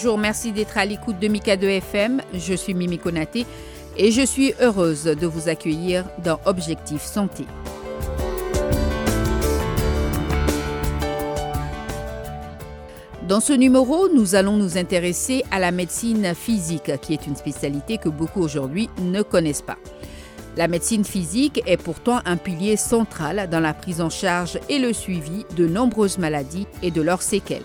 bonjour, merci d'être à l'écoute de Mika 2 FM. Je suis Mimi Konaté et je suis heureuse de vous accueillir dans Objectif Santé. Dans ce numéro, nous allons nous intéresser à la médecine physique, qui est une spécialité que beaucoup aujourd'hui ne connaissent pas. La médecine physique est pourtant un pilier central dans la prise en charge et le suivi de nombreuses maladies et de leurs séquelles.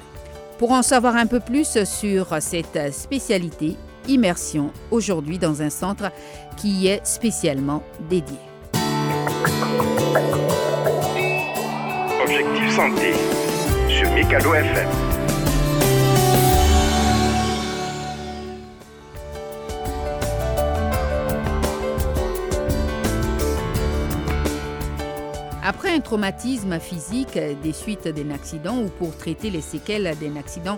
Pour en savoir un peu plus sur cette spécialité, immersion aujourd'hui dans un centre qui est spécialement dédié. Objectif santé sur Mikado FM. Après un traumatisme physique des suites d'un accident ou pour traiter les séquelles d'un accident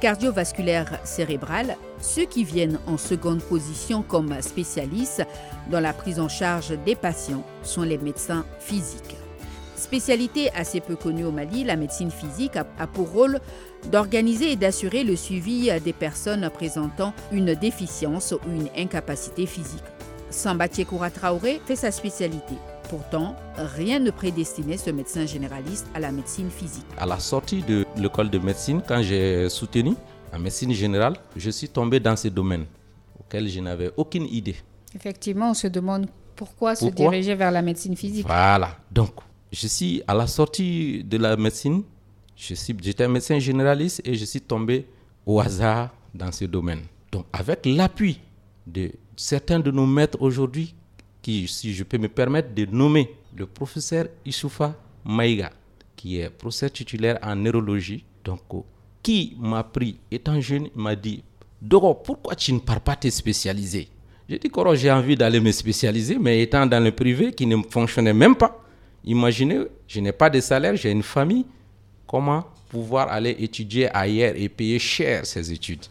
cardiovasculaire cérébral, ceux qui viennent en seconde position comme spécialistes dans la prise en charge des patients sont les médecins physiques. Spécialité assez peu connue au Mali, la médecine physique a pour rôle d'organiser et d'assurer le suivi des personnes présentant une déficience ou une incapacité physique. Samba Koura Traoré fait sa spécialité. Pourtant, rien ne prédestinait ce médecin généraliste à la médecine physique. À la sortie de l'école de médecine, quand j'ai soutenu la médecine générale, je suis tombé dans ce domaine auquel je n'avais aucune idée. Effectivement, on se demande pourquoi, se diriger vers la médecine physique. Voilà. Donc, je suis à la sortie de la médecine, j'étais un médecin généraliste et je suis tombé au hasard dans ce domaine. Donc, avec l'appui de certains de nos maîtres aujourd'hui qui, si je peux me permettre de nommer le professeur Issoufa Maïga, qui est professeur titulaire en neurologie, donc, qui m'a pris, étant jeune, m'a dit Doro, pourquoi tu ne pars pas te spécialiser? J'ai dit Koro, j'ai envie d'aller me spécialiser, mais étant dans le privé qui ne fonctionnait même pas, imaginez, je n'ai pas de salaire, j'ai une famille, comment pouvoir aller étudier ailleurs et payer cher ces études?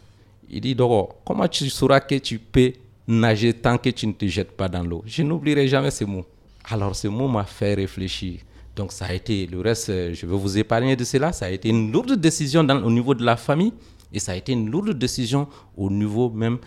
Il dit Doro, comment tu sauras que tu peux nager tant que tu ne te jettes pas dans l'eau. Je n'oublierai jamais ce mot. Alors ce mot m'a fait réfléchir. Donc ça a été, le reste, je vais vous épargner de cela, ça a été une lourde décision au niveau de la famille et ça a été une lourde décision au niveau même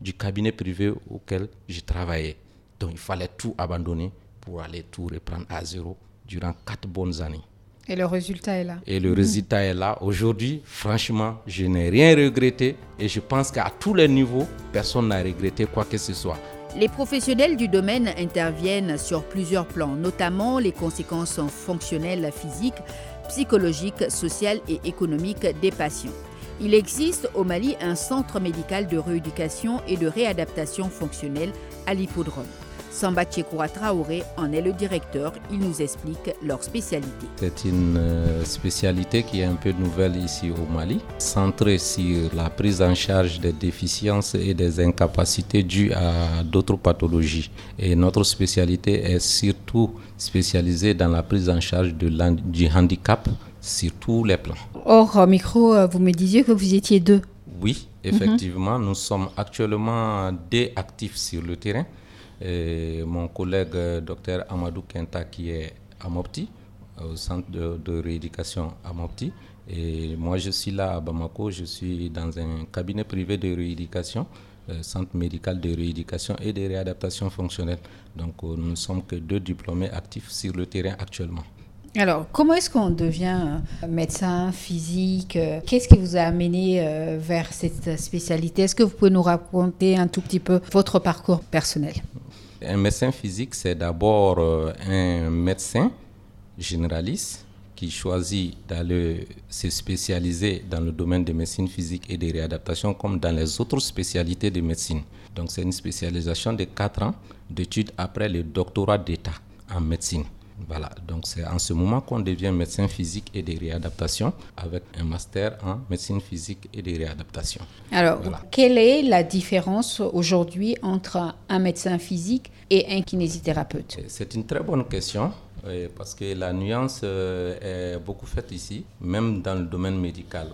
du cabinet privé auquel je travaillais. Donc il fallait tout abandonner pour aller tout reprendre à zéro durant quatre bonnes années. Et le résultat est là. Et le résultat est là. Aujourd'hui, franchement, je n'ai rien regretté et je pense qu'à tous les niveaux, personne n'a regretté quoi que ce soit. Les professionnels du domaine interviennent sur plusieurs plans, notamment les conséquences fonctionnelles physiques, psychologiques, sociales et économiques des patients. Il existe au Mali un centre médical de rééducation et de réadaptation fonctionnelle à l'hippodrome. Samba Tchekoura Traoré en est le directeur. Il nous explique leur spécialité. C'est une euh, spécialité qui est un peu nouvelle ici au Mali, centrée sur la prise en charge des déficiences et des incapacités dues à d'autres pathologies. Et notre spécialité est surtout spécialisée dans la prise en charge de du handicap sur tous les plans. Or, micro, euh, vous me disiez que vous étiez deux. Oui, effectivement, nous sommes actuellement deux actifs sur le terrain mon collègue euh, docteur Amadou Kenta qui est à Mopti, au centre de, rééducation à Mopti. Et moi, je suis là à Bamako, je suis dans un cabinet privé de rééducation, euh, centre médical de rééducation et de réadaptation fonctionnelle. Donc, euh, nous ne sommes que deux diplômés actifs sur le terrain actuellement. Alors, comment est-ce qu'on devient médecin physique Qu'est-ce qui vous a amené vers cette spécialité? Est-ce que vous pouvez nous raconter un tout petit peu votre parcours personnel? Un médecin physique, c'est d'abord euh, un médecin généraliste qui choisit d'aller se spécialiser dans le domaine de médecine physique et de réadaptation comme dans les autres spécialités de médecine. Donc c'est une spécialisation de 4 ans d'études après le doctorat d'État en médecine. Voilà, donc c'est en ce moment qu'on devient médecin physique et de réadaptation avec un master en médecine physique et de réadaptation. Alors, quelle est la différence aujourd'hui entre un médecin physique et un kinésithérapeute? C'est une très bonne question parce que la nuance euh, est beaucoup faite ici, même dans le domaine médical.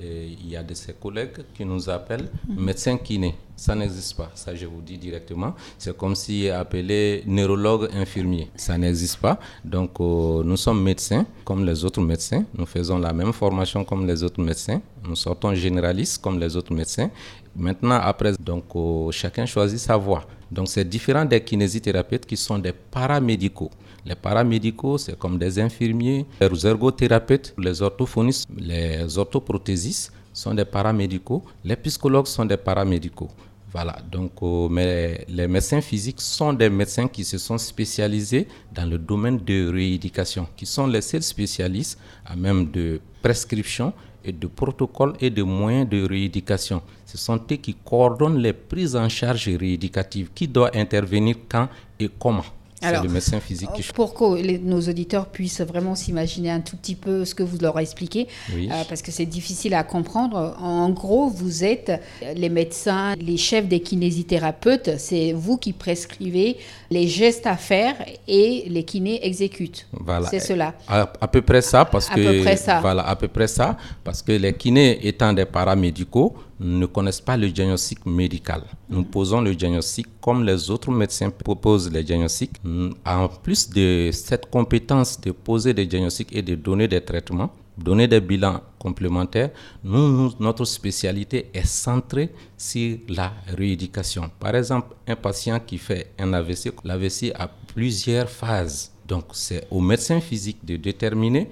Il y a de ses collègues qui nous appellent médecins kinés. Ça n'existe pas, ça je vous dis directement. C'est comme si appelé neurologue infirmier. Ça n'existe pas. Donc euh, nous sommes médecins comme les autres médecins. Nous faisons la même formation comme les autres médecins. Nous sortons généralistes comme les autres médecins. Maintenant, après, donc euh, chacun choisit sa voie. Donc c'est différent des kinésithérapeutes qui sont des paramédicaux. Les paramédicaux, c'est comme des infirmiers, les ergothérapeutes, les orthophonistes, les orthoprothésistes sont des paramédicaux, les psychologues sont des paramédicaux. Voilà, donc euh, mais les médecins physiques sont des médecins qui se sont spécialisés dans le domaine de rééducation, qui sont les seuls spécialistes à même de prescription et de protocole et de moyens de rééducation. Ce sont eux qui coordonnent les prises en charge rééducatives, qui doit intervenir quand et comment. C'est le médecin physique qui... Pour que nos auditeurs puissent vraiment s'imaginer un tout petit peu ce que vous leur expliquez, euh, parce que c'est difficile à comprendre. En gros, vous êtes les médecins, les chefs des kinésithérapeutes, c'est vous qui prescrivez les gestes à faire et les kinés exécutent. Voilà. C'est cela. À, peu près ça, parce que... Peu près ça. Voilà, à peu près ça, parce que les kinés étant des paramédicaux, ne connaissent pas le diagnostic médical. Nous posons le diagnostic comme les autres médecins proposent les diagnostics. En plus de cette compétence de poser des diagnostics et de donner des traitements, donner des bilans complémentaires, notre spécialité est centrée sur la rééducation. Par exemple, un patient qui fait un AVC, l'AVC a plusieurs phases. Donc, c'est au médecin physique de déterminer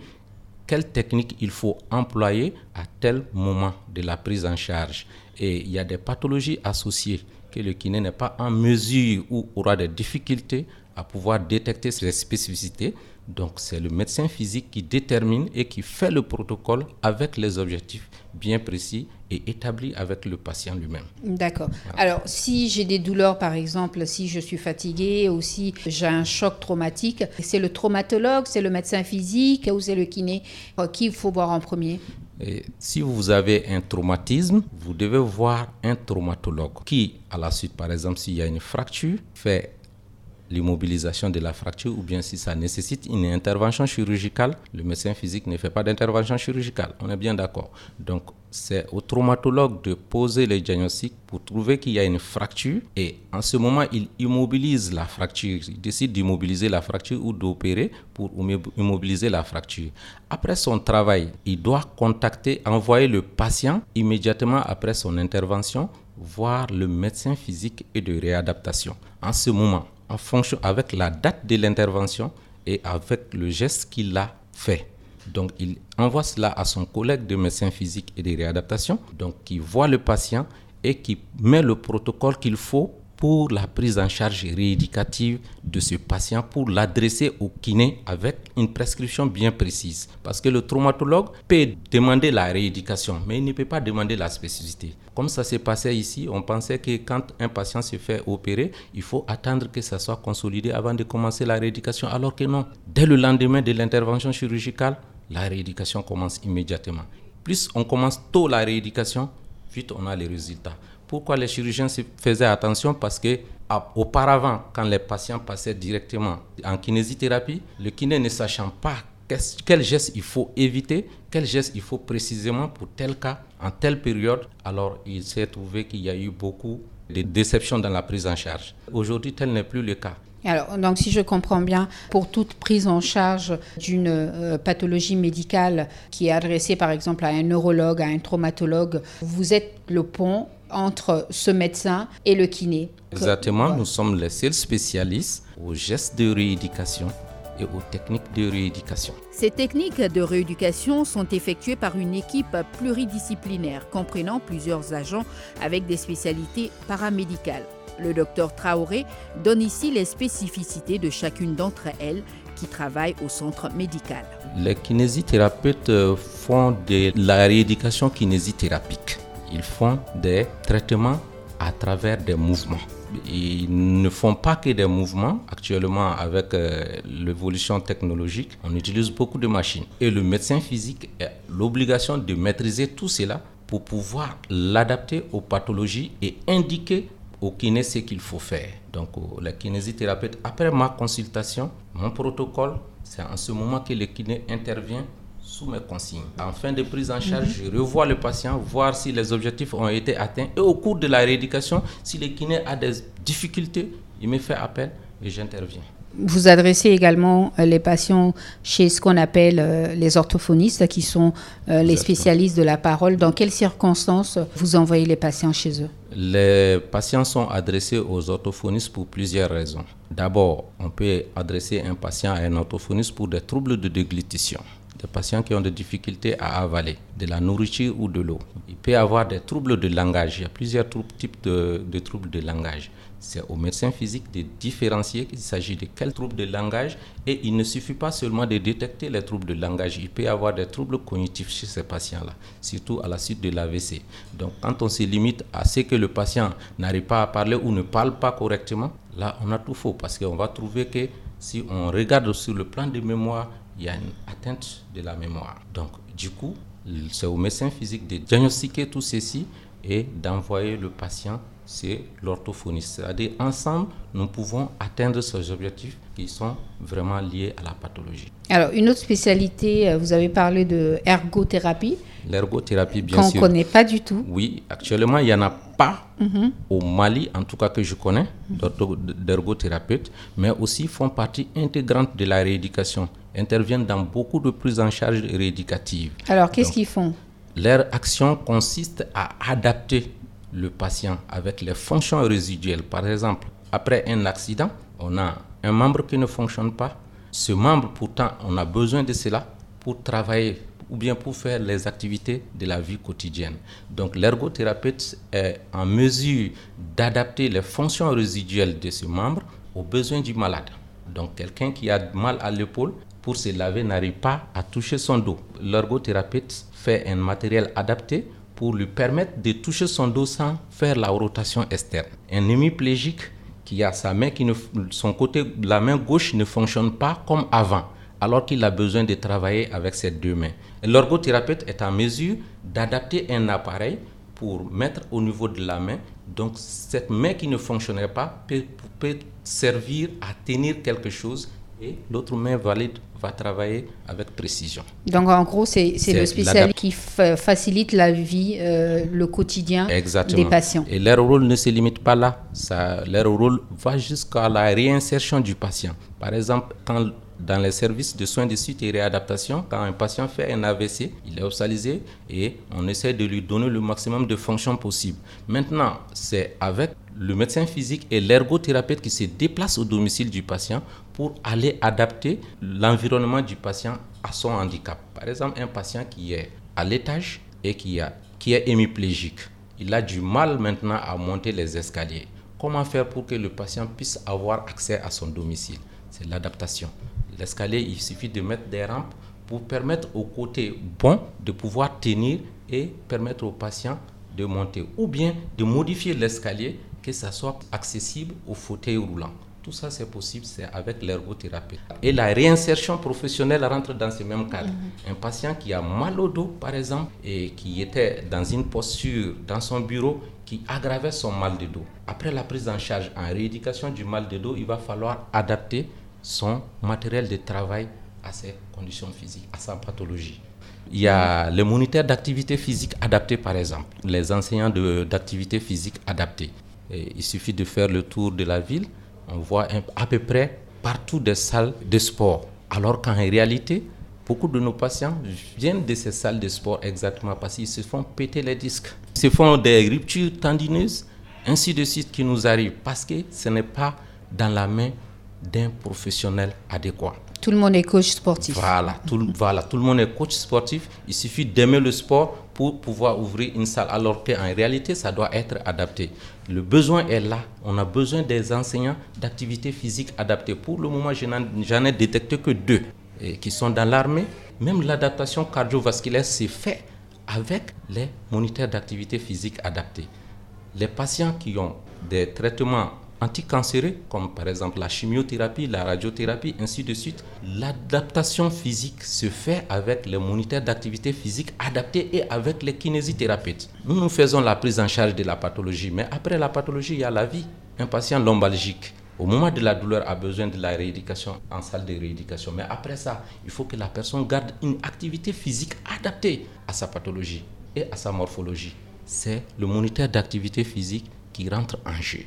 quelle technique il faut employer à tel moment de la prise en charge. Et il y a des pathologies associées que le kiné n'est pas en mesure ou aura des difficultés à pouvoir détecter ces spécificités. Donc c'est le médecin physique qui détermine et qui fait le protocole avec les objectifs bien précis et établis avec le patient lui-même. D'accord. Alors si j'ai des douleurs par exemple, si je suis fatigué ou si j'ai un choc traumatique, c'est le traumatologue, c'est le médecin physique ou c'est le kiné Qui il faut voir en premier? Et si vous avez un traumatisme, vous devez voir un traumatologue qui, à la suite, par exemple, s'il y a une fracture, fait l'immobilisation de la fracture ou bien si ça nécessite une intervention chirurgicale, le médecin physique ne fait pas d'intervention chirurgicale. On est bien d'accord. Donc, c'est au traumatologue de poser le diagnostic pour trouver qu'il y a une fracture et en ce moment, il immobilise la fracture. Il décide d'immobiliser la fracture ou d'opérer pour immobiliser la fracture. Après son travail, il doit contacter, envoyer le patient immédiatement après son intervention voir le médecin physique et de réadaptation. En ce moment, fonction avec la date de l'intervention et avec le geste qu'il a fait. Donc, il envoie cela à son collègue de médecin physique et de réadaptation, donc qui voit le patient et qui met le protocole qu'il faut pour la prise en charge rééducative de ce patient pour l'adresser au kiné avec une prescription bien précise. Parce que le traumatologue peut demander la rééducation, mais il ne peut pas demander la spécificité. Comme ça s'est passé ici, on pensait que quand un patient se fait opérer, il faut attendre que ça soit consolidé avant de commencer la rééducation, alors que non. Dès le lendemain de l'intervention chirurgicale, la rééducation commence immédiatement. Plus on commence tôt la rééducation, vite on a les résultats. Pourquoi les chirurgiens faisaient attention Parce que auparavant, quand les patients passaient directement en kinésithérapie, le kiné ne sachant pas quel geste il faut éviter, quel geste il faut précisément pour tel cas, en telle période, alors il s'est trouvé qu'il y a eu beaucoup de déceptions dans la prise en charge. Aujourd'hui, tel n'est plus le cas. Alors, donc, si je comprends bien, pour toute prise en charge d'une euh, pathologie médicale qui est adressée, par exemple, à un neurologue, à un traumatologue, vous êtes le pont entre ce médecin et le kiné. Exactement, nous sommes les seuls spécialistes aux gestes de rééducation et aux techniques de rééducation. Ces techniques de rééducation sont effectuées par une équipe pluridisciplinaire comprenant plusieurs agents avec des spécialités paramédicales. Le docteur Traoré donne ici les spécificités de chacune d'entre elles qui travaillent au centre médical. Les kinésithérapeutes font de la rééducation kinésithérapique ils font des traitements à travers des mouvements. Ils ne font pas que des mouvements. Actuellement, avec euh, l'évolution technologique, on utilise beaucoup de machines. Et le médecin physique a l'obligation de maîtriser tout cela pour pouvoir l'adapter aux pathologies et indiquer au kiné ce qu'il faut faire. Donc, la kinésithérapeute, après ma consultation, mon protocole, c'est en ce moment que le kiné intervient sous mes consignes. En fin de prise en charge, je revois le patient, voir si les objectifs ont été atteints. Et au cours de la rééducation, si le kiné a des difficultés, il me fait appel et j'interviens. Vous adressez également euh, les patients chez ce qu'on appelle euh, les orthophonistes, qui sont euh, les spécialistes de la parole. Dans quelles circonstances vous envoyez les patients chez eux? Les patients sont adressés aux orthophonistes pour plusieurs raisons. D'abord, on peut adresser un patient à un orthophoniste pour des troubles de déglutition des patients qui ont des difficultés à avaler de la nourriture ou de l'eau. Il peut y avoir des troubles de langage. Il y a plusieurs types de, de troubles de langage. C'est au médecin physique de différencier qu'il s'agit de quel trouble de langage et il ne suffit pas seulement de détecter les troubles de langage. Il peut y avoir des troubles cognitifs chez ces patients-là, surtout à la suite de l'AVC. Donc quand on se limite à ce que le patient n'arrive pas à parler ou ne parle pas correctement, là on a tout faux parce qu'on va trouver que si on regarde sur le plan de mémoire, il y a une atteinte de la mémoire. Donc du coup, c'est au médecin physique de diagnostiquer tout ceci et d'envoyer le patient c'est l'orthophoniste. C'est-à-dire, ensemble, nous pouvons atteindre ces objectifs qui sont vraiment liés à la pathologie. Alors, une autre spécialité, euh, vous avez parlé de ergothérapie. L'ergothérapie, bien sûr. Qu'on ne connaît pas du tout. Oui, actuellement, il n'y en a pas mhm. au Mali, en tout cas que je connais, d'ergothérapeutes, mais aussi font partie intégrante de la rééducation, interviennent dans beaucoup de prises en charge rééducatives. Alors, qu'est-ce qu'ils font? Leur action consiste à adapter le patient avec les fonctions résiduelles. Par exemple, après un accident, on a un membre qui ne fonctionne pas. Ce membre, pourtant, on a besoin de cela pour travailler ou bien pour faire les activités de la vie quotidienne. Donc l'ergothérapeute est en mesure d'adapter les fonctions résiduelles de ce membre aux besoins du malade. Donc quelqu'un qui a mal à l'épaule, pour se laver, n'arrive pas à toucher son dos. L'ergothérapeute fait un matériel adapté pour lui permettre de toucher son dos sans faire la rotation externe. Un hémiplégique qui a sa main qui ne, son côté, la main gauche ne fonctionne pas comme avant, alors qu'il a besoin de travailler avec ses deux mains. L'orgothérapeute est en mesure d'adapter un appareil pour mettre au niveau de la main. Donc cette main qui ne fonctionnerait pas peut, peut servir à tenir quelque chose et l'autre main valide va travailler avec précision. Donc en gros, c'est le spécialiste qui facilite la vie, euh, le quotidien des patients. Et leur rôle ne se limite pas là. Ça, leur rôle va jusqu'à la réinsertion du patient. Par exemple, quand dans les services de soins de suite et réadaptation, quand un patient fait un AVC, il est hospitalisé et on essaie de lui donner le maximum de fonctions possibles. Maintenant, c'est avec le médecin physique et l'ergothérapeute qui se déplacent au domicile du patient pour aller adapter l'environnement du patient à son handicap. Par exemple, un patient qui est à l'étage et qui, a, qui est hémiplégique, il a du mal maintenant à monter les escaliers. Comment faire pour que le patient puisse avoir accès à son domicile? C'est l'adaptation. L'escalier, il suffit de mettre des rampes pour permettre au côté bon de pouvoir tenir et permettre au patient de monter. Ou bien de modifier l'escalier que ça soit accessible au fauteuil roulant. Tout ça, c'est possible, c'est avec l'ergothérapie. Et la réinsertion professionnelle rentre dans ce même cadre. Mhm. Un patient qui a mal au dos, par exemple, et qui était dans une posture dans son bureau qui aggravait son mal de dos. Après la prise en charge en rééducation du mal de dos, il va falloir adapter son matériel de travail à ses conditions physiques, à sa pathologie. Il y a les moniteurs d'activité physique adaptés, par exemple, les enseignants d'activité physique adaptés il suffit de faire le tour de la ville, on voit à peu près partout des salles de sport. Alors qu'en réalité, beaucoup de nos patients viennent de ces salles de sport exactement parce qu'ils se font péter les disques. Ils se font des ruptures tendineuses, ainsi de suite qui nous arrivent parce que ce n'est pas dans la main d'un professionnel adéquat. Tout le monde est coach sportif. Voilà tout, voilà, tout le monde est coach sportif. Il suffit d'aimer le sport pour pouvoir ouvrir une salle, alors qu'en réalité, ça doit être adapté. Le besoin est là. On a besoin des enseignants d'activité physique adaptée. Pour le moment, j'en ai détecté que deux qui sont dans l'armée. Même l'adaptation cardiovasculaire s'est faite avec les moniteurs d'activité physique adaptés. Les patients qui ont des traitements anticancéreux, comme par exemple la chimiothérapie, la radiothérapie, ainsi de suite, l'adaptation physique se fait avec les moniteurs d'activité physique adaptés et avec les kinésithérapeutes. Nous, nous faisons la prise en charge de la pathologie, mais après la pathologie, il y a la vie. Un patient lombalgique, au moment de la douleur, a besoin de la rééducation en salle de rééducation. Mais après ça, il faut que la personne garde une activité physique adaptée à sa pathologie et à sa morphologie. C'est le moniteur d'activité physique qui rentre en jeu.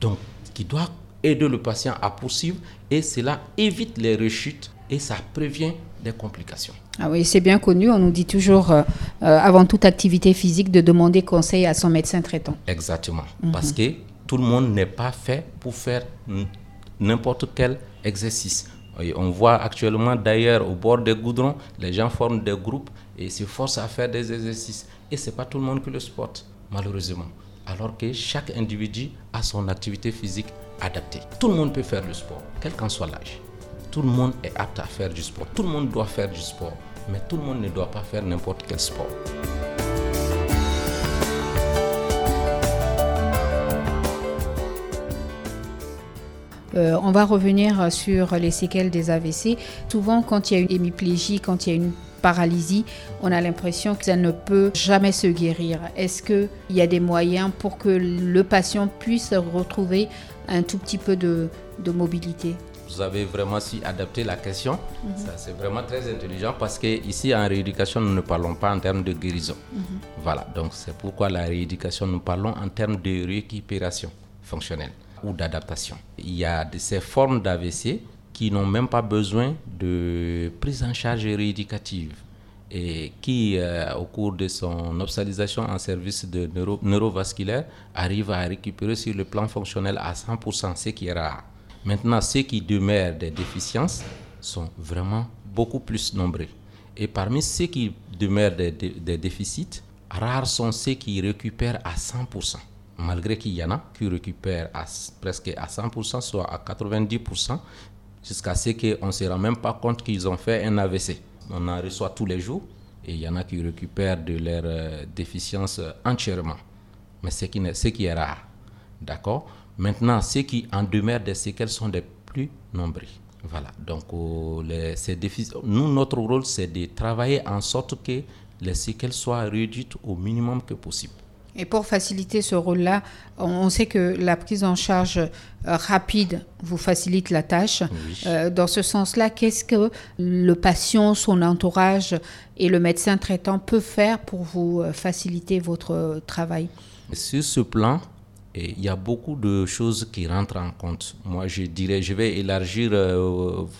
Donc, qui doit aider le patient à poursuivre et cela évite les rechutes et ça prévient des complications. Ah oui, c'est bien connu. On nous dit toujours, euh, euh, avant toute activité physique, de demander conseil à son médecin traitant. Exactement. Mhm. Parce que tout le monde n'est pas fait pour faire n'importe quel exercice. on voit actuellement d'ailleurs au bord des goudrons, les gens forment des groupes et se forcent à faire des exercices. Et ce n'est pas tout le monde qui le sporte, malheureusement. Alors que chaque individu a son activité physique adaptée. Tout le monde peut faire le sport, quel qu'en soit l'âge. Tout le monde est apte à faire du sport. Tout le monde doit faire du sport. Mais tout le monde ne doit pas faire n'importe quel sport. Euh, on va revenir sur les séquelles des AVC. Souvent, quand il y a une hémiplégie, quand il y a une paralysie, on a l'impression que ça ne peut jamais se guérir. Est-ce qu'il y a des moyens pour que le patient puisse retrouver un tout petit peu de, mobilité? Vous avez vraiment si adapté la question. Mhm. C'est vraiment très intelligent parce qu'ici, en rééducation, nous ne parlons pas en termes de guérison. Mhm. Voilà, donc c'est pourquoi la rééducation, nous parlons en termes de récupération fonctionnelle ou d'adaptation. Il y a de ces formes d'AVC qui n'ont même pas besoin de prise en charge rééducative et qui, euh, au cours de son hospitalisation en service de neurovasculaire, arrive à récupérer sur le plan fonctionnel à 100%, ce qui est rare. Maintenant, ceux qui demeurent des déficiences sont vraiment beaucoup plus nombreux. Et parmi ceux qui demeurent des, des déficits, rares sont ceux qui récupèrent à 100% malgré qu'il y en a qui récupèrent à, presque à 100%, soit à 90%, jusqu'à ce qu'on ne se rend même pas compte qu'ils ont fait un AVC. On en reçoit tous les jours et il y en a qui récupèrent de leur euh, déficience entièrement. Mais ce qui, qui est rare. D'accord? Maintenant, ceux qui en demeurent des séquelles sont des plus nombreux. Voilà. Donc, oh, les, ces nous, notre rôle, c'est de travailler en sorte que les séquelles soient réduites au minimum que possible. Et pour faciliter ce rôle-là, on sait que la prise en charge euh, rapide vous facilite la tâche. Euh, dans ce sens-là, qu'est-ce que le patient, son entourage et le médecin traitant peuvent faire pour vous euh, faciliter votre travail? Sur ce plan, il y a beaucoup de choses qui rentrent en compte. Moi, je dirais, je vais élargir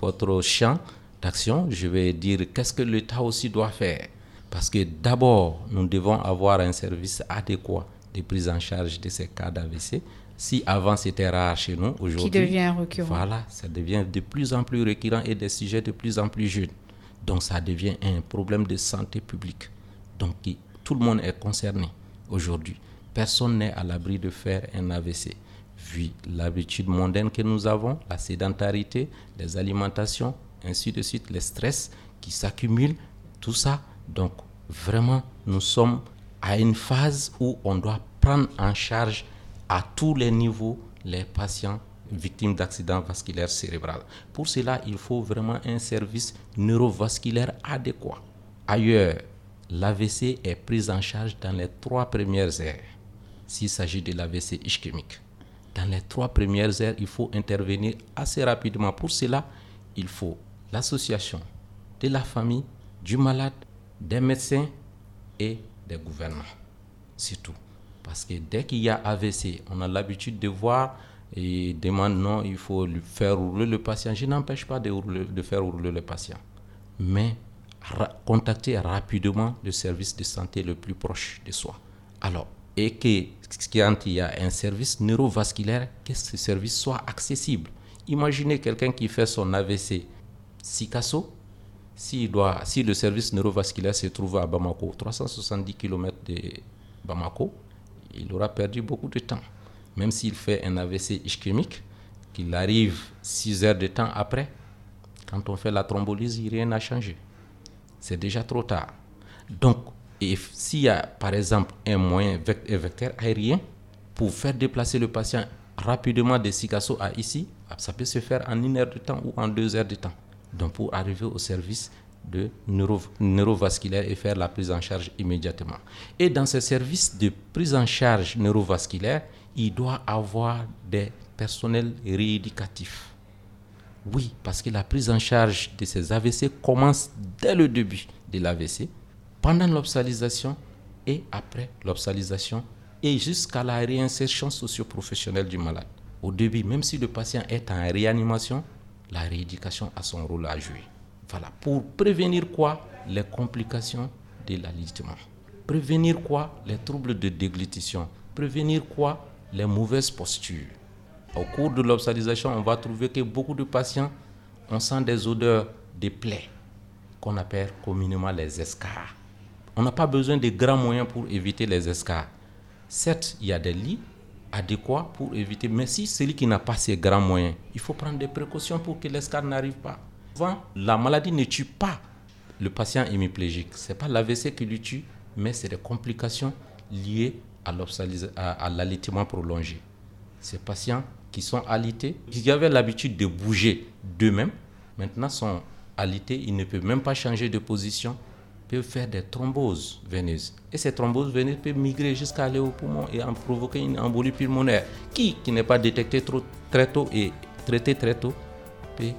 votre champ d'action. Je vais dire qu'est-ce que l'État aussi doit faire? Parce que d'abord, nous devons avoir un service adéquat de prise en charge de ces cas d'AVC. Si avant c'était rare chez nous, aujourd'hui. Qui devient récurrent. Voilà, ça devient de plus en plus récurrent et des sujets de plus en plus jeunes. Donc ça devient un problème de santé publique. Donc tout le monde est concerné aujourd'hui. Personne n'est à l'abri de faire un AVC. Vu l'habitude mondaine que nous avons, la sédentarité, les alimentations, ainsi de suite, les stress qui s'accumulent, tout ça. Donc vraiment, nous sommes à une phase où on doit prendre en charge à tous les niveaux les patients victimes d'accidents vasculaires cérébraux. Pour cela, il faut vraiment un service neurovasculaire adéquat. Ailleurs, l'AVC est pris en charge dans les trois premières heures, s'il s'agit de l'AVC ischémique. Dans les trois premières heures, il faut intervenir assez rapidement. Pour cela, il faut l'association de la famille, du malade des médecins et des gouvernements. C'est tout. Parce que dès qu'il y a AVC, on a l'habitude de voir et demande non, il faut faire rouler le patient. Je n'empêche pas de, faire rouler le patient. Mais contacter rapidement le service de santé le plus proche de soi. Alors, et que quand il y a un service neurovasculaire, que ce service soit accessible. Imaginez quelqu'un qui fait son AVC Sikasso, si, le service neurovasculaire se trouve à Bamako, 370 km de Bamako, il aura perdu beaucoup de temps. Même s'il fait un AVC ischémique, qu'il arrive 6 heures de temps après, quand on fait la thrombolyse, rien n'a changé. C'est déjà trop tard. Donc, s'il y a par exemple un moyen vecteur aérien pour faire déplacer le patient rapidement de Sikasso à ici, ça peut se faire en une heure de temps ou en deux heures de temps donc pour arriver au service de neurovasculaire et faire la prise en charge immédiatement. Et dans ce service de prise en charge neurovasculaire, il doit avoir des personnel rééducatif. Oui, parce que la prise en charge de ces AVC commence dès le début de l'AVC, pendant l'obsalisation et après l'obsalisation et jusqu'à la réinsertion socio-professionnelle du malade. Au début, même si le patient est en réanimation, la rééducation a son rôle à jouer. Voilà, pour prévenir quoi? Les complications de l'alitement. Prévenir quoi? Les troubles de déglutition. Prévenir quoi? Les mauvaises postures. Au cours de l'obsalisation, on va trouver que beaucoup de patients, on sent des odeurs de plaies qu'on appelle communément les escarres. On n'a pas besoin de grands moyens pour éviter les escarres. Certes, il y a des lits adéquats pour éviter, mais si celui qui n'a pas ces grands moyens, il faut prendre des précautions pour que l'escarre n'arrive pas. Souvent, la maladie ne tue pas le patient hémiplégique. Ce n'est pas l'AVC qui le tue, mais c'est des complications liées à l'alitement prolongé. Ces patients qui sont alités, qui avaient l'habitude de bouger d'eux-mêmes, maintenant sont alités, ils ne peuvent même pas changer de position, faire des thromboses veineuses. Et ces thromboses veineuses peuvent migrer jusqu'à aller au poumon et en provoquer une embolie pulmonaire qui, qui n'est pas détectée très tôt et traitée très tôt, peut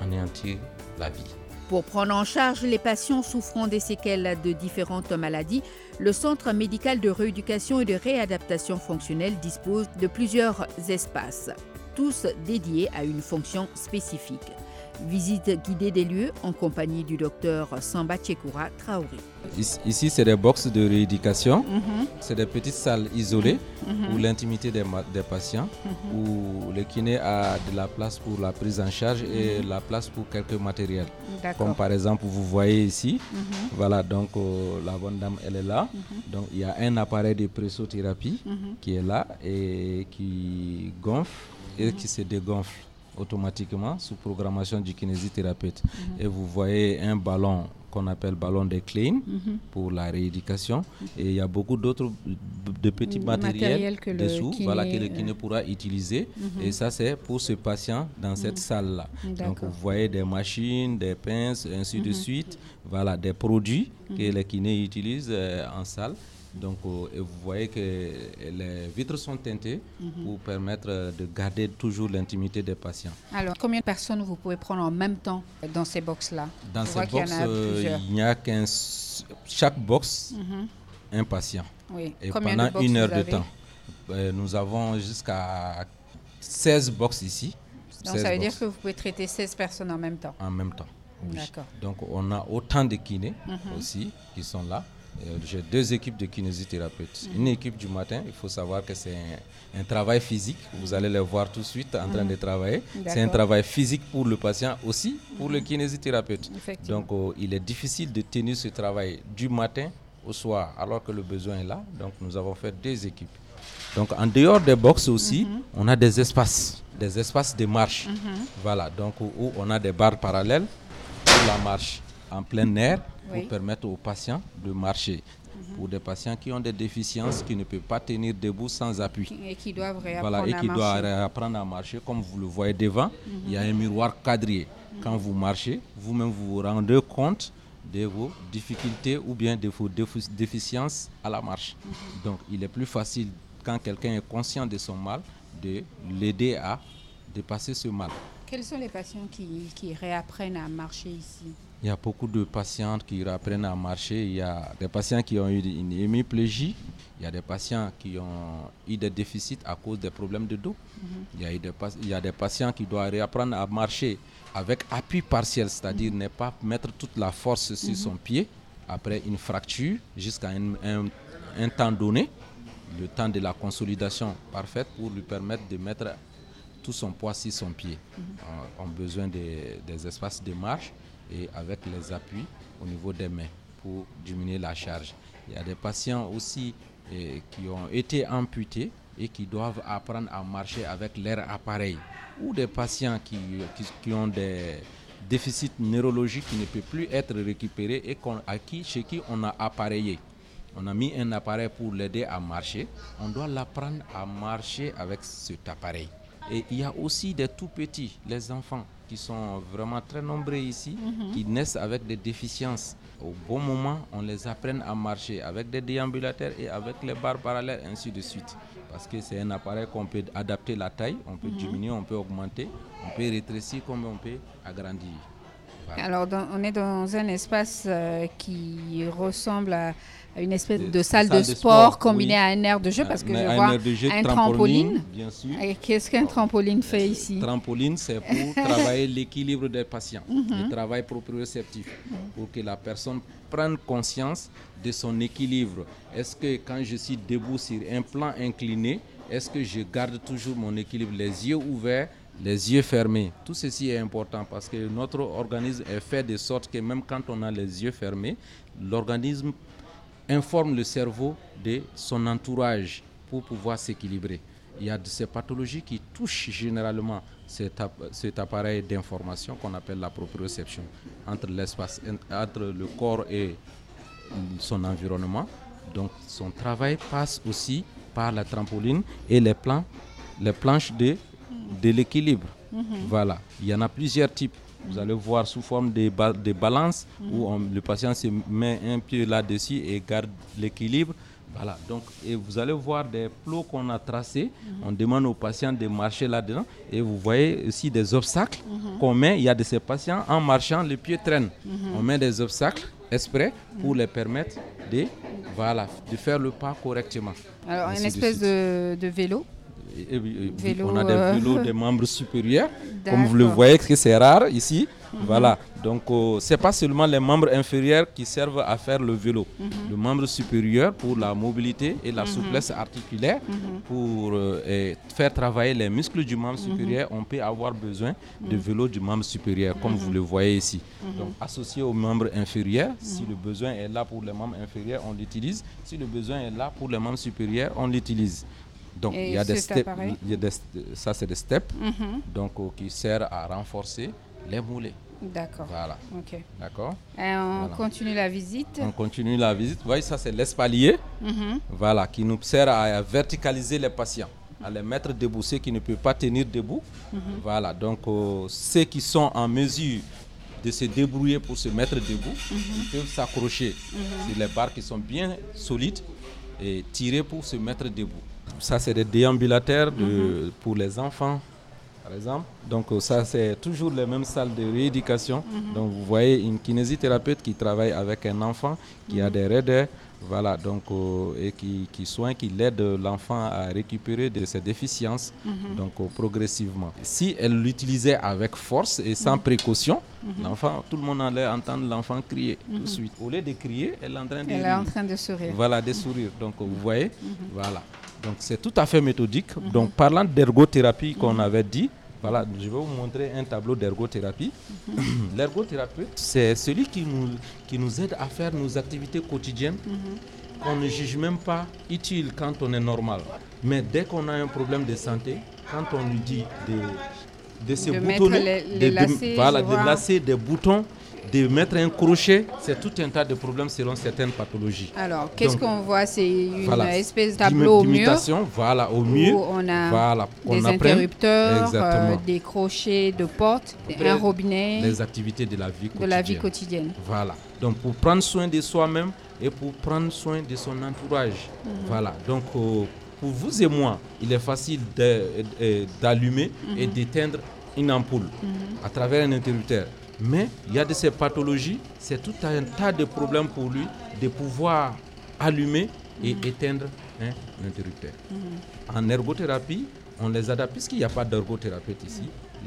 anéantir la vie. Pour prendre en charge les patients souffrant des séquelles de différentes maladies, le Centre médical de rééducation et de réadaptation fonctionnelle dispose de plusieurs espaces, tous dédiés à une fonction spécifique. Visite guidée des lieux en compagnie du docteur Samba Tchekoura Traoré. Ici, c'est des boxes de rééducation. Mhm. C'est des petites salles isolées mhm. pour l'intimité des, patients, mhm. où le kiné a de la place pour la prise en charge et la place pour quelques matériels. Comme par exemple, vous voyez ici, voilà, donc euh, la bonne dame, elle est là. Donc il y a un appareil de pressothérapie qui est là et qui gonfle et qui se dégonfle automatiquement sous programmation du kinésithérapeute. Mhm. Et vous voyez un ballon qu'on appelle ballon de clean mhm. pour la rééducation. Et il y a beaucoup d'autres de petits matériels dessous voilà, que le kiné pourra utiliser. Mhm. Et ça, c'est pour ce patient dans cette salle-là. Donc, vous voyez des machines, des pinces, ainsi de suite. Voilà, des produits que le kiné utilise euh, en salle. Donc, euh, vous voyez que les vitres sont teintées mhm. pour permettre de garder toujours l'intimité des patients. Alors, combien de personnes vous pouvez prendre en même temps dans ces box-là? Dans ces box, il n'y a, qu'un chaque box, mhm. un patient. Oui. Et pendant une heure de temps. Euh, nous avons jusqu'à 16 box ici. Donc, ça veut dire que vous pouvez traiter 16 personnes en même temps En même temps. Oui. Donc, on a autant de kinés mhm. aussi qui sont là. Euh, j'ai deux équipes de kinésithérapeutes. Une équipe du matin, il faut savoir que c'est un, travail physique. Vous allez les voir tout de suite en train de travailler. C'est un travail physique pour le patient aussi, pour le kinésithérapeute. Donc euh, il est difficile de tenir ce travail du matin au soir alors que le besoin est là. Donc nous avons fait deux équipes. Donc en dehors des box aussi, on a des espaces, des espaces de marche. Voilà, donc où on a des barres parallèles pour la marche en plein air pour permettre aux patients de marcher. Pour des patients qui ont des déficiences, qui ne peuvent pas tenir debout sans appui. Et qui doivent réapprendre, voilà, et qui doivent réapprendre à marcher. Comme vous le voyez devant, il y a un miroir quadrillé. Quand vous marchez, vous-même vous vous rendez compte de vos difficultés ou bien de vos déficiences à la marche. Donc il est plus facile quand quelqu'un est conscient de son mal de l'aider à dépasser ce mal. Quels sont les patients qui, qui réapprennent à marcher ici? Il y a beaucoup de patients qui apprennent à marcher. Il y a des patients qui ont eu une hémiplégie. Il y a des patients qui ont eu des déficits à cause des problèmes de dos. Mhm. il, y a des, il, y a des, patients qui doivent réapprendre à marcher avec appui partiel, c'est-à-dire mhm. ne pas mettre toute la force sur son pied après une fracture jusqu'à un, un, temps donné, le temps de la consolidation parfaite pour lui permettre de mettre tout son poids sur son pied. On a besoin des, des espaces de marche et avec les appuis au niveau des mains pour diminuer la charge. Il y a des patients aussi eh, qui ont été amputés et qui doivent apprendre à marcher avec leur appareil. Ou des patients qui, qui, ont des déficits neurologiques qui ne peuvent plus être récupérés et qui, chez qui on a appareillé. On a mis un appareil pour l'aider à marcher. On doit l'apprendre à marcher avec cet appareil. Et il y a aussi des tout petits, les enfants qui sont vraiment très nombreux ici, mhm. qui naissent avec des déficiences. Au bon moment, on les apprend à marcher avec des déambulateurs et avec les barres parallèles, ainsi de suite. Parce que c'est un appareil qu'on peut adapter la taille, on peut diminuer, on peut augmenter, on peut rétrécir comme on peut agrandir. Alors, on est dans un espace euh, qui ressemble à une espèce de, salle, de, sport, combinée à un air de jeu parce que je vois un trampoline. Bien sûr. Qu'est-ce qu'un trampoline fait ici? Trampoline, c'est pour travailler l'équilibre des patients, le travail proprioceptif, pour que la personne prenne conscience de son équilibre. Est-ce que quand je suis debout sur un plan incliné, est-ce que je garde toujours mon équilibre, les yeux ouverts les yeux fermés? Tout ceci est important parce que notre organisme est fait de sorte que même quand on a les yeux fermés, l'organisme informe le cerveau de son entourage pour pouvoir s'équilibrer. Il y a de ces pathologies qui touchent généralement cet, appareil d'information qu'on appelle la proprioception entre l'espace, entre le corps et son environnement. Donc son travail passe aussi par la trampoline et les, plans, les planches de de l'équilibre. Mhm. Voilà. Il y en a plusieurs types. Vous allez voir sous forme de, de balance où le patient se met un pied là-dessus et garde l'équilibre. Voilà, donc et vous allez voir des plots qu'on a tracés. Mhm. On demande aux patients de marcher là-dedans. Et vous voyez aussi des obstacles mhm. qu'on met. Il y a de ces patients, en marchant, les pieds traînent. On met des obstacles exprès pour les permettre de, voilà, de faire le pas correctement. Alors, une espèce de, de vélo on a des euh, vélos des membres supérieurs, comme vous le voyez, que c'est rare ici. Mhm. Voilà, donc euh, c'est pas seulement les membres inférieurs qui servent à faire le vélo. Mhm. Le membre supérieur pour la mobilité et la mhm. souplesse articulaire, pour euh, faire travailler les muscles du membre supérieur, on peut avoir besoin de vélo du membre supérieur, comme vous le voyez ici. Donc associé au membre inférieur, si le besoin est là pour les membres inférieurs, on l'utilise. Si le besoin est là pour les membres supérieurs, on l'utilise. Donc, il y a des steps, ça c'est des steps mhm. donc, euh, qui servent à renforcer les moulets. D'accord. Voilà. Ok. D'accord. Et on continue la visite. On continue la visite. Vous voyez, ça c'est l'espalier. Mhm. Voilà, qui nous sert à verticaliser les patients, à les mettre debout, ceux qui ne peuvent pas tenir debout. Mhm. Voilà, donc euh, ceux qui sont en mesure de se débrouiller pour se mettre debout, ils peuvent s'accrocher sur les barres qui sont bien solides et tirer pour se mettre debout. Ça, c'est des déambulateurs de, mhm. pour les enfants, par exemple. Donc, ça, c'est toujours les mêmes salles de rééducation. Mhm. Donc, vous voyez une kinésithérapeute qui travaille avec un enfant qui a mhm. des raideurs, voilà, donc, euh, et qui, qui soigne, qui l'aide l'enfant à récupérer de ses déficiences, donc euh, progressivement. Si elle l'utilisait avec force et sans précaution, l'enfant, tout le monde allait entendre l'enfant crier tout de suite. Au lieu de crier, elle est en train de, elle est en train de sourire. Voilà, de sourire. Donc, vous voyez, voilà. Donc c'est tout à fait méthodique. Mhm. Donc parlant d'ergothérapie qu'on mhm. avait dit, voilà, je vais vous montrer un tableau d'ergothérapie. Mhm. L'ergothérapeute, c'est celui qui nous, qui nous aide à faire nos activités quotidiennes qu'on ne juge même pas utiles quand on est normal. Mais dès qu'on a un problème de santé, quand on lui dit de, de se boutonner, de, voilà, de lasser des boutons, de mettre un crochet, c'est tout un tas de problèmes selon certaines pathologies. Alors, qu'est-ce qu'on voit? C'est une espèce de tableau au mur. Voilà, au mur. Où on a voilà, des interrupteurs, euh, des crochets de porte, un robinet. Les activités de la vie quotidienne. De la vie quotidienne. Voilà. Donc, pour prendre soin de soi-même et pour prendre soin de son entourage. Mhm. Voilà. Donc, euh, pour vous et moi, il est facile d'allumer et mhm. d'éteindre une ampoule mhm. à travers un interrupteur. Mais il y a de ces pathologies, c'est tout un tas de problèmes pour lui de pouvoir allumer et mhm. éteindre un interrupteur. Mhm. En ergothérapie, on les adapte, puisqu'il n'y a pas d'ergothérapeute ici.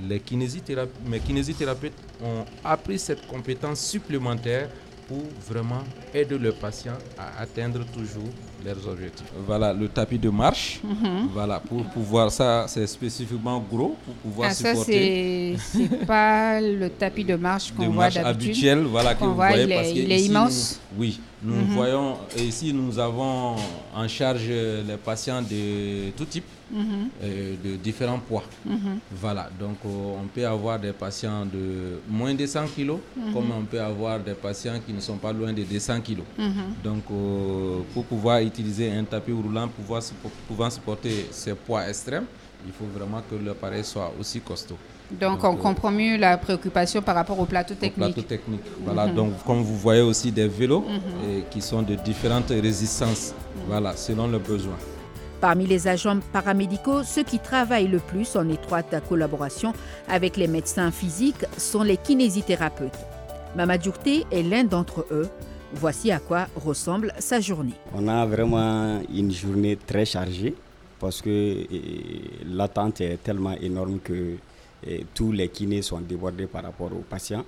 Les kinésithérapeutes, mes kinésithérapeutes ont appris cette compétence supplémentaire pour vraiment aider le patient à atteindre toujours leurs objectifs. Voilà le tapis de marche. Mhm. Voilà, pour pouvoir, ça c'est spécifiquement gros pour pouvoir ah, supporter. Ça, c'est pas le tapis de marche qu'on voit d'habitude. habituel, voilà, que vous voyez. Il est, il est immense. oui, nous mhm. voyons, ici nous avons en charge les patients de tout type. Mhm. Euh, de différents poids. Mhm. Voilà, donc euh, on peut avoir des patients de moins de 100 kg, comme on peut avoir des patients qui ne sont pas loin de 200 kg. Donc euh, pour pouvoir utiliser un tapis roulant, pouvoir, pouvant supporter ces poids extrêmes, il faut vraiment que l'appareil soit aussi costaud. Donc, on comprend mieux la préoccupation par rapport au plateau technique. plateau technique. Voilà, donc comme vous voyez aussi des vélos qui sont de différentes résistances, voilà, selon le besoin. Parmi les agents paramédicaux, ceux qui travaillent le plus en étroite collaboration avec les médecins physiques sont les kinésithérapeutes. Mamadjourté est l'un d'entre eux. Voici à quoi ressemble sa journée. On a vraiment une journée très chargée parce que l'attente est tellement énorme que tous les kinés sont débordés par rapport aux patients.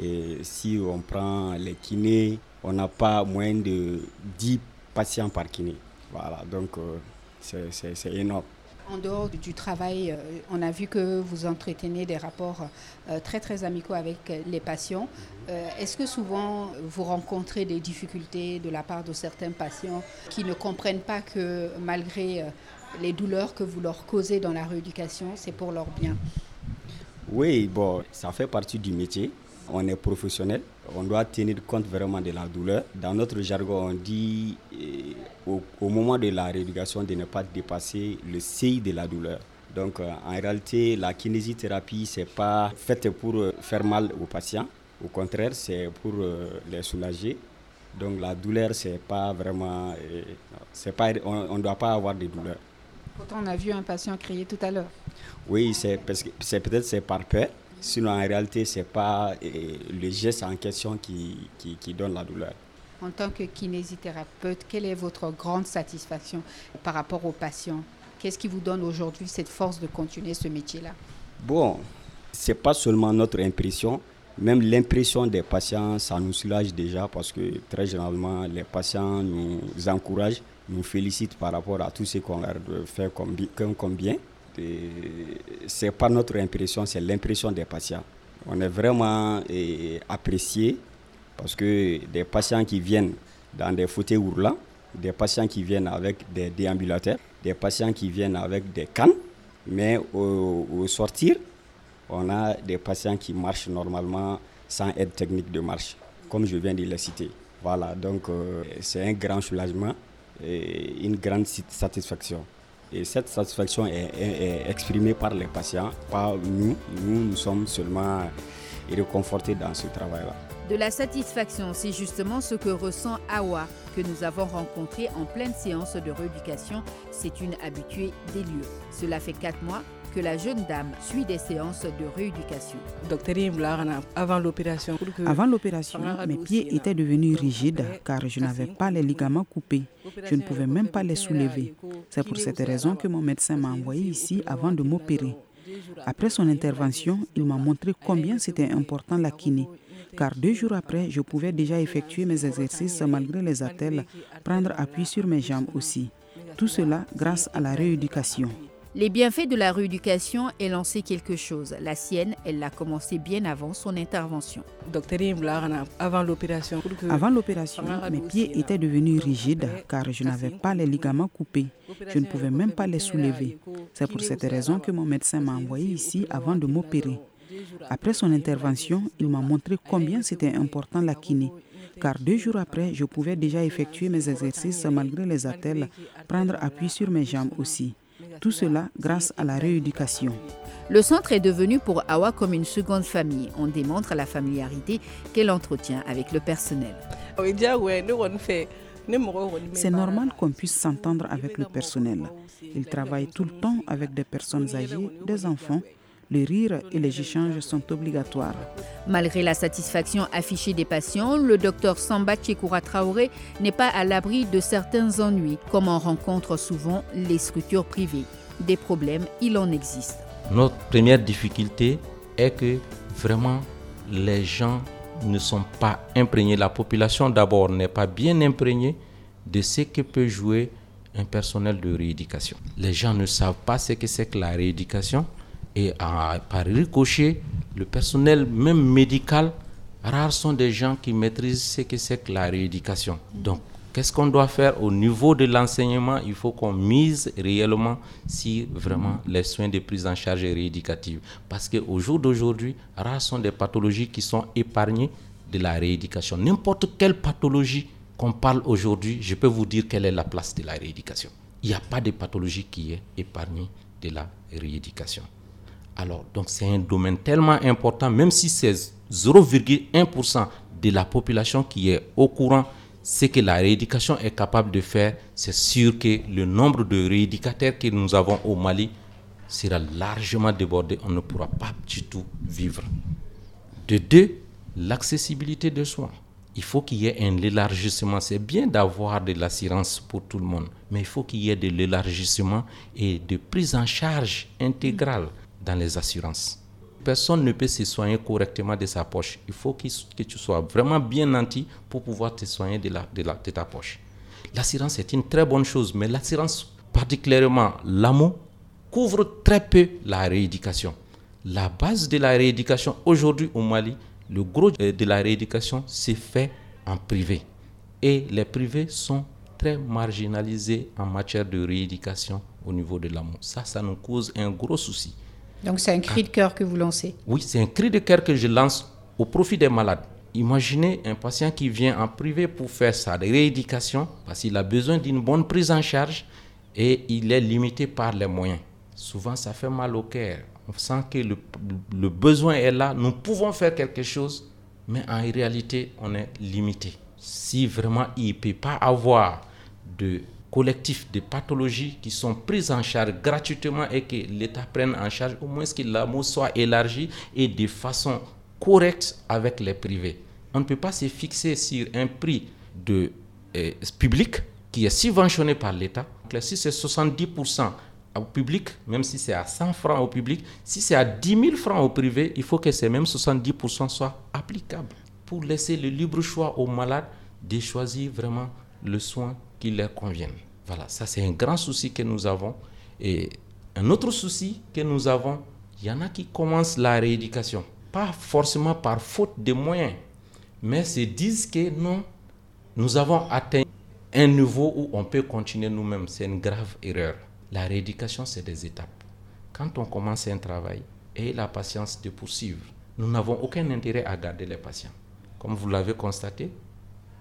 Et si on prend les kinés, on n'a pas moins de 10 patients par kiné. Voilà, donc euh, c'est énorme. En dehors du travail, euh, on a vu que vous entretenez des rapports euh, très très amicaux avec les patients. Est-ce que souvent vous rencontrez des difficultés de la part de certains patients qui ne comprennent pas que malgré les douleurs que vous leur causez dans la rééducation, c'est pour leur bien? Oui, bon, ça fait partie du métier on est professionnel, on doit tenir compte vraiment de la douleur. Dans notre jargon, on dit eh, au, moment de la rééducation de ne pas dépasser le seuil de la douleur. Donc euh, en réalité, la kinésithérapie, ce n'est pas faite pour euh, faire mal aux patients. Au contraire, c'est pour euh, les soulager. Donc la douleur, c'est pas vraiment, eh, pas, on ne doit pas avoir de douleur. Pourtant, on a vu un patient crier tout à l'heure. Oui, c'est parce que c'est peut-être c'est par peur. Sinon, en réalité, ce n'est pas eh, le geste en question qui, qui, donne la douleur. En tant que kinésithérapeute, quelle est votre grande satisfaction par rapport aux patients Qu'est-ce qui vous donne aujourd'hui cette force de continuer ce métier-là? Bon, ce n'est pas seulement notre impression, même l'impression des patients, ça nous soulage déjà parce que très généralement, les patients nous encouragent, nous félicitent par rapport à tout ce qu'on leur fait comme, bien c'est pas notre impression, c'est l'impression des patients. On est vraiment eh, apprécié parce que des patients qui viennent dans des fauteuils roulants, des patients qui viennent avec des déambulateurs, des patients qui viennent avec des cannes, mais au, sortir, on a des patients qui marchent normalement sans aide technique de marche, comme je viens de le citer. Voilà, donc euh, c'est un grand soulagement une grande satisfaction. Et cette satisfaction est, exprimée par les patients, pas nous. Nous, nous sommes seulement réconfortés dans ce travail-là. De la satisfaction, c'est justement ce que ressent Awa, que nous avons rencontré en pleine séance de rééducation. C'est une habituée des lieux. Cela fait quatre mois que la jeune dame suit des séances de rééducation. Avant l'opération, Avant l'opération, mes pieds étaient devenus rigides car je n'avais pas les ligaments coupés. Je ne pouvais même pas les soulever. C'est pour cette raison que mon médecin m'a envoyé ici avant de m'opérer. Après son intervention, il m'a montré combien c'était important la kiné, car deux jours après, je pouvais déjà effectuer mes exercices malgré les attelles, prendre appui sur mes jambes aussi. Tout cela grâce à la rééducation. Les bienfaits de la rééducation est lancé quelque chose. La sienne, elle l'a commencé bien avant son intervention. Avant l'opération, avant l'opération, mes pieds étaient devenus rigides car je n'avais pas les ligaments coupés. Je ne pouvais même pas les soulever. C'est pour cette raison que mon médecin m'a envoyé ici avant de m'opérer. Après son intervention, il m'a montré combien c'était important la kiné car deux jours après, je pouvais déjà effectuer mes exercices malgré les attelles, prendre appui sur mes jambes aussi. Tout cela grâce à la rééducation. Le centre est devenu pour Awa comme une seconde famille. On démontre la familiarité qu'elle entretient avec le personnel. C'est normal qu'on puisse s'entendre avec le personnel. Ils travaillent tout le temps avec des personnes âgées, des enfants le rire et les échanges sont obligatoires. Malgré la satisfaction affichée des patients, le docteur Samba Tchekoura Traoré n'est pas à l'abri de certains ennuis, comme on rencontre souvent les structures privées. Des problèmes, il en existe. Notre première difficulté est que vraiment les gens ne sont pas imprégnés. La population d'abord n'est pas bien imprégnée de ce que peut jouer un personnel de rééducation. Les gens ne savent pas ce que c'est que la rééducation. Et à, par ricochet, le personnel même médical, rares sont des gens qui maîtrisent ce que c'est que la rééducation. Donc, qu'est-ce qu'on doit faire au niveau de l'enseignement? Il faut qu'on mise réellement sur vraiment les soins de prise en charge rééducative. Parce qu'au jour d'aujourd'hui, rares sont des pathologies qui sont épargnées de la rééducation. N'importe quelle pathologie qu'on parle aujourd'hui, je peux vous dire quelle est la place de la rééducation. Il n'y a pas de pathologie qui est épargnée de la rééducation. Alors, donc c'est un domaine tellement important, même si c'est 0,1% de la population qui est au courant ce que la rééducation est capable de faire, c'est sûr que le nombre de rééducateurs que nous avons au Mali sera largement débordé. On ne pourra pas du tout vivre. De deux, l'accessibilité des soins. Il faut qu'il y ait un élargissement. C'est bien d'avoir de l'assurance pour tout le monde, mais il faut qu'il y ait de l'élargissement et de prise en charge intégrale dans les assurances. Personne ne peut se soigner correctement de sa poche. Il faut que tu sois vraiment bien nanti pour pouvoir te soigner de, la, de, de ta poche. L'assurance est une très bonne chose, mais l'assurance, particulièrement l'amour, couvre très peu la rééducation. La base de la rééducation aujourd'hui au Mali, le gros de la rééducation s'est fait en privé. Et les privés sont très marginalisés en matière de rééducation au niveau de l'amour. Ça, ça nous cause un gros souci. Donc c'est un cri de cœur que vous lancez Oui, c'est un cri de cœur que je lance au profit des malades. Imaginez un patient qui vient en privé pour faire sa rééducation parce qu'il a besoin d'une bonne prise en charge et il est limité par les moyens. Souvent, ça fait mal au cœur. On sent que le, besoin est là, nous pouvons faire quelque chose, mais en réalité, on est limité. Si vraiment il ne peut pas avoir de collectifs de pathologies qui sont prises en charge gratuitement et que l'État prenne en charge, au moins que l'amour soit élargi et de façon correcte avec les privés. On ne peut pas se fixer sur un prix de, euh, public qui est subventionné par l'État. Si c'est 70% au public, même si c'est à 100 francs au public, si c'est à 10 000 francs au privé, il faut que ces mêmes 70% soient applicables pour laisser le libre choix aux malades de choisir vraiment le soin qui leur convienne. Voilà, ça c'est un grand souci que nous avons. Et un autre souci que nous avons, il y en a qui commencent la rééducation, pas forcément par faute de moyens, mais se disent que non, nous avons atteint un niveau où on peut continuer nous-mêmes. C'est une grave erreur. La rééducation, c'est des étapes. Quand on commence un travail, ayez la patience de poursuivre. Nous n'avons aucun intérêt à garder les patients. Comme vous l'avez constaté,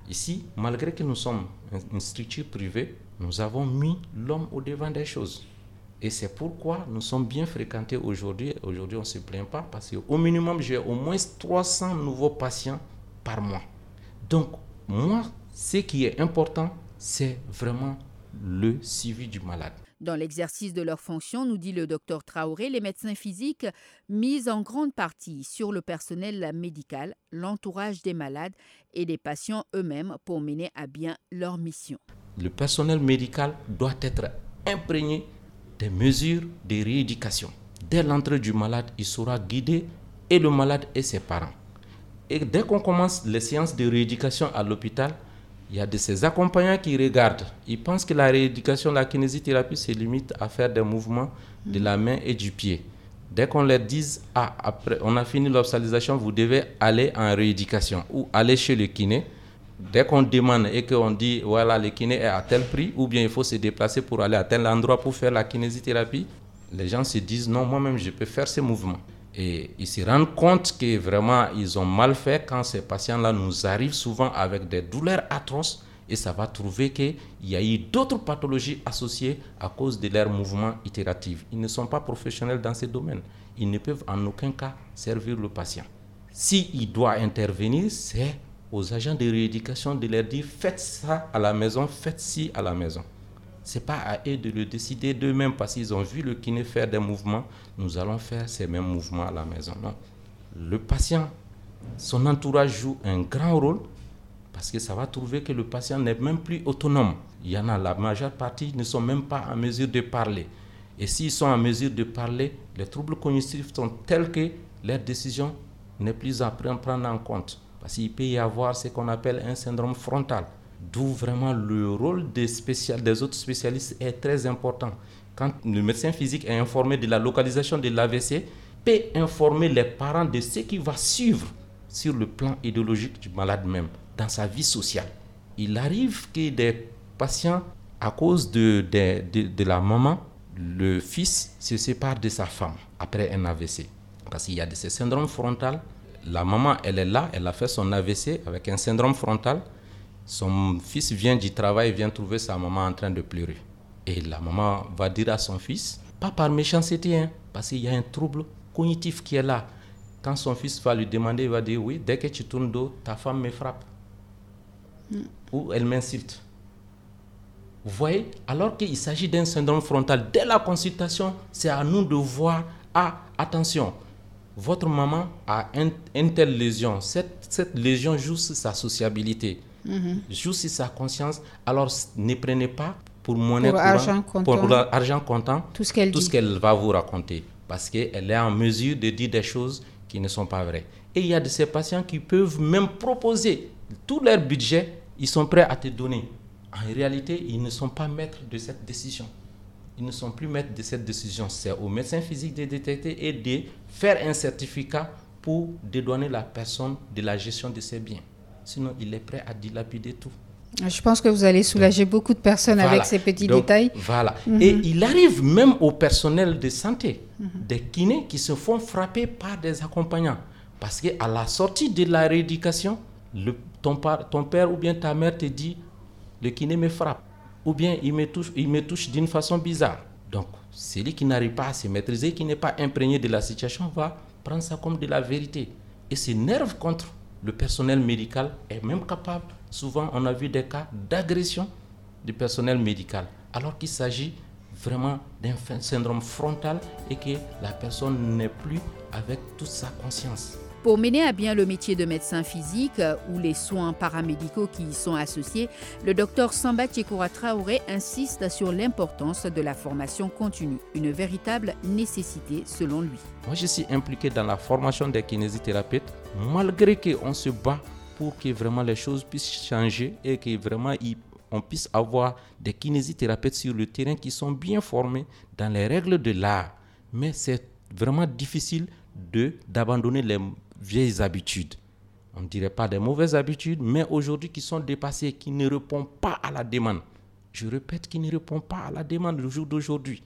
Ici, malgré que nous sommes une structure privée, nous avons mis l'homme au devant des choses. Et c'est pourquoi nous sommes bien fréquentés aujourd'hui. Aujourd'hui, on ne se plaint pas parce qu'au minimum, j'ai au moins 300 nouveaux patients par mois. Donc, moi, ce qui est important, c'est vraiment le suivi du malade. Dans l'exercice de leurs fonctions, nous dit le docteur Traoré, les médecins physiques misent en grande partie sur le personnel médical, l'entourage des malades et des patients eux-mêmes pour mener à bien leur mission. Le personnel médical doit être imprégné des mesures de rééducation. Dès l'entrée du malade, il sera guidé et le malade et ses parents. Et dès qu'on commence les séances de rééducation à l'hôpital, il y a de ces accompagnants qui regardent. Ils pensent que la rééducation, la kinésithérapie se limite à faire des mouvements de la main et du pied. Dès qu'on leur dise, ah, après, on a fini l'obsalisation, vous devez aller en rééducation ou aller chez le kiné. Dès qu'on demande et qu'on dit, voilà, le kiné est à tel prix, ou bien il faut se déplacer pour aller à tel endroit pour faire la kinésithérapie, les gens se disent, non, moi-même, je peux faire ces mouvements. Et ils se rendent compte que vraiment, ils ont mal fait quand ces patients-là nous arrivent souvent avec des douleurs atroces et ça va trouver qu'il y a eu d'autres pathologies associées à cause de leurs mouvements itératifs. Ils ne sont pas professionnels dans ces domaines. Ils ne peuvent en aucun cas servir le patient. S'il doit intervenir, c'est aux agents de rééducation de leur dire faites ça à la maison, faites ci à la maison. N'est pas à eux de le décider d'eux-mêmes parce qu'ils ont vu le kiné faire des mouvements. Nous allons faire ces mêmes mouvements à la maison. Non. Le patient, son entourage joue un grand rôle parce que ça va trouver que le patient n'est même plus autonome. Il y en a, la majeure partie ne sont même pas en mesure de parler. Et s'ils sont en mesure de parler, les troubles cognitifs sont tels que leur décision n'est plus à prendre en compte. Parce qu'il peut y avoir ce qu'on appelle un syndrome frontal. D'où vraiment le rôle des, autres spécialistes est très important. Quand le médecin physique est informé de la localisation de l'AVC, peut informer les parents de ce qui va suivre sur le plan idéologique du malade même, dans sa vie sociale. Il arrive que des patients, à cause de la maman, le fils se sépare de sa femme après un AVC. Parce qu'il y a de ces syndromes frontaux. La maman, elle est là, elle a fait son AVC avec un syndrome frontal. Son fils vient du travail, vient trouver sa maman en train de pleurer. Et la maman va dire à son fils, pas par méchanceté, hein, parce qu'il y a un trouble cognitif qui est là. Quand son fils va lui demander, il va dire, oui, dès que tu tournes dos, ta femme me frappe. mm. ou elle m'insulte. Vous voyez Alors qu'il s'agit d'un syndrome frontal, dès la consultation, c'est à nous de voir, ah, attention, votre maman a une, telle lésion, cette, cette, lésion joue sur sa sociabilité, joue sur sa conscience, alors ne prenez pas pour monnaie pour argent comptant, pour argent comptant tout ce qu'elle qu'elle va vous raconter, parce qu'elle est en mesure de dire des choses qui ne sont pas vraies. Et il y a de ces patients qui peuvent même proposer tout leur budget, ils sont prêts à te donner. En réalité, ils ne sont pas maîtres de cette décision. Ils ne sont plus maîtres de cette décision. C'est au médecin physique de détecter et de faire un certificat pour dédouaner la personne de la gestion de ses biens. Sinon, il est prêt à dilapider tout. Je pense que vous allez soulager beaucoup de personnes avec ces petits détails. Voilà. Mhm. Et il arrive même au personnel de santé, mhm. des kinés qui se font frapper par des accompagnants. Parce qu'à la sortie de la rééducation, le, ton, ton père ou bien ta mère te dit le kiné me frappe. Ou bien il me touche, il me touche d'une façon bizarre. Donc, celui qui n'arrive pas à se maîtriser, qui n'est pas imprégné de la situation, va prendre ça comme de la vérité. Et s'énerve contre le personnel médical, est même capable, souvent on a vu des cas d'agression du personnel médical, alors qu'il s'agit vraiment d'un syndrome frontal et que la personne n'est plus avec toute sa conscience. Pour mener à bien le métier de médecin physique euh, ou les soins paramédicaux qui y sont associés, le docteur Samba Tchekoura Traoré insiste sur l'importance de la formation continue, une véritable nécessité selon lui. Moi, je suis impliqué dans la formation des kinésithérapeutes, malgré qu'on se bat pour que vraiment les choses puissent changer et que vraiment on puisse avoir des kinésithérapeutes sur le terrain qui sont bien formés dans les règles de l'art. Mais c'est vraiment difficile d'abandonner les vieilles habitudes. On ne dirait pas des mauvaises habitudes, mais aujourd'hui qui sont dépassées, qui ne répondent pas à la demande. Je répète, qui ne répondent pas à la demande du jour d'aujourd'hui.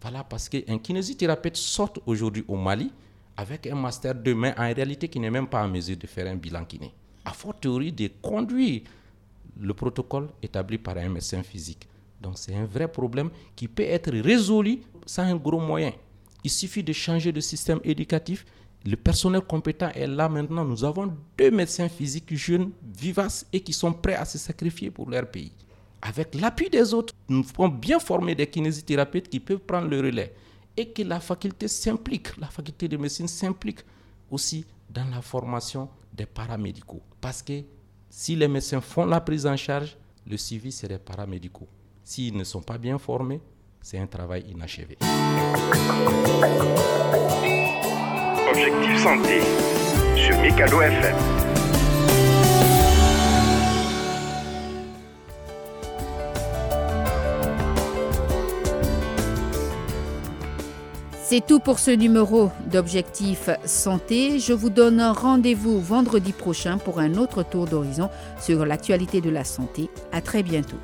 Voilà, parce qu'un kinésithérapeute sort aujourd'hui au Mali avec un master de main, en réalité qui n'est même pas en mesure de faire un bilan kiné. À théorie de conduire le protocole établi par un médecin physique. Donc c'est un vrai problème qui peut être résolu sans un gros moyen. Il suffit de changer de système éducatif, le personnel compétent est là maintenant. Nous avons deux médecins physiques jeunes, vivaces et qui sont prêts à se sacrifier pour leur pays. Avec l'appui des autres, nous pouvons bien former des kinésithérapeutes qui peuvent prendre le relais et que la faculté s'implique, la faculté de médecine s'implique aussi dans la formation des paramédicaux. Parce que si les médecins font la prise en charge, le suivi, c'est des paramédicaux. S'ils ne sont pas bien formés, c'est un travail inachevé. Objectif Santé sur Mikado FM. C'est tout pour ce numéro d'Objectif Santé. Je vous donne rendez-vous vendredi prochain pour un autre tour d'horizon sur l'actualité de la santé. À très bientôt.